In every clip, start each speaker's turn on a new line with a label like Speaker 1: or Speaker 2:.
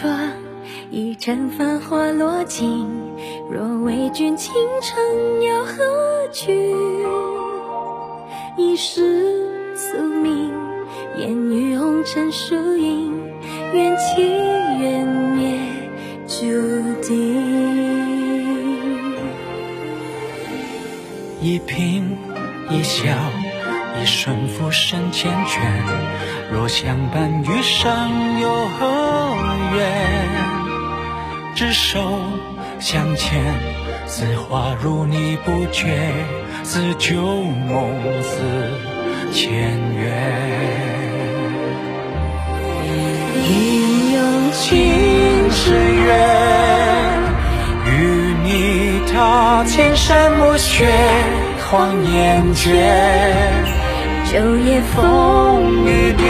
Speaker 1: 转，一阵繁华落尽。若为君倾城，又何惧？一世宿命，烟雨红尘输赢，缘起缘灭注定。
Speaker 2: 一颦一笑，一瞬浮生缱绻。若相伴余生，又何？手相牵，似花如你不觉，似旧梦似前缘。
Speaker 1: 一用
Speaker 2: 情是缘，与你踏千山暮雪，荒烟绝。
Speaker 1: 昼夜风雨
Speaker 2: 蝶，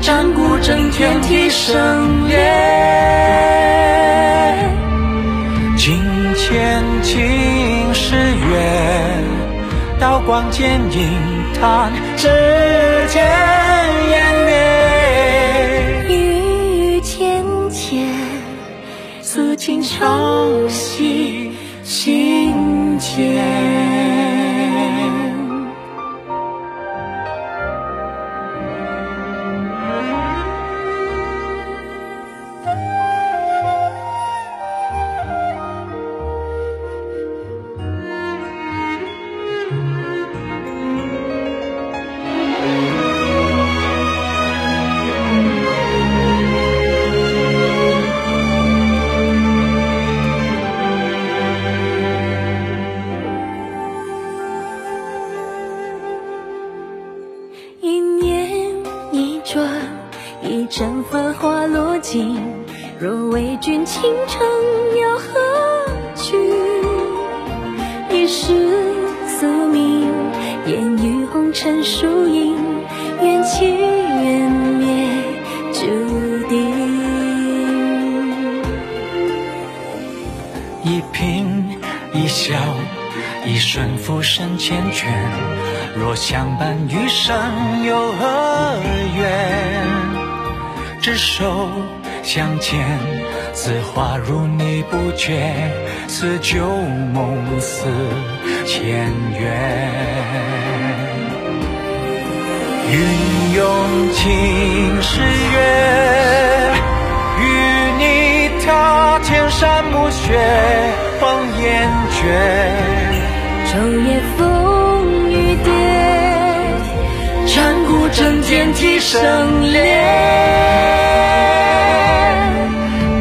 Speaker 2: 战鼓震天蹄声裂。光剑影弹指间烟灭。
Speaker 1: 雨雨浅浅，
Speaker 2: 此情长系心间。
Speaker 1: 繁华落尽。若为君倾城，又何惧？一世宿命，烟雨红尘输赢，缘起缘灭注定。
Speaker 2: 一颦一笑，一瞬浮生缱绻。若相伴余生，又何怨？执手相牵，似花如你不觉，似旧梦似前缘。云涌青石月，与你踏千山暮雪，荒烟绝。
Speaker 1: 昼夜
Speaker 2: 战鼓震天蹄声裂。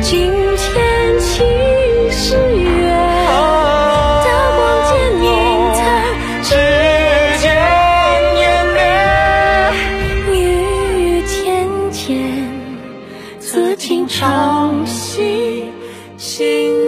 Speaker 1: 金钱情是缘，刀光剑影弹
Speaker 2: 指间湮灭。
Speaker 1: 雨雨浅浅，此情长系心。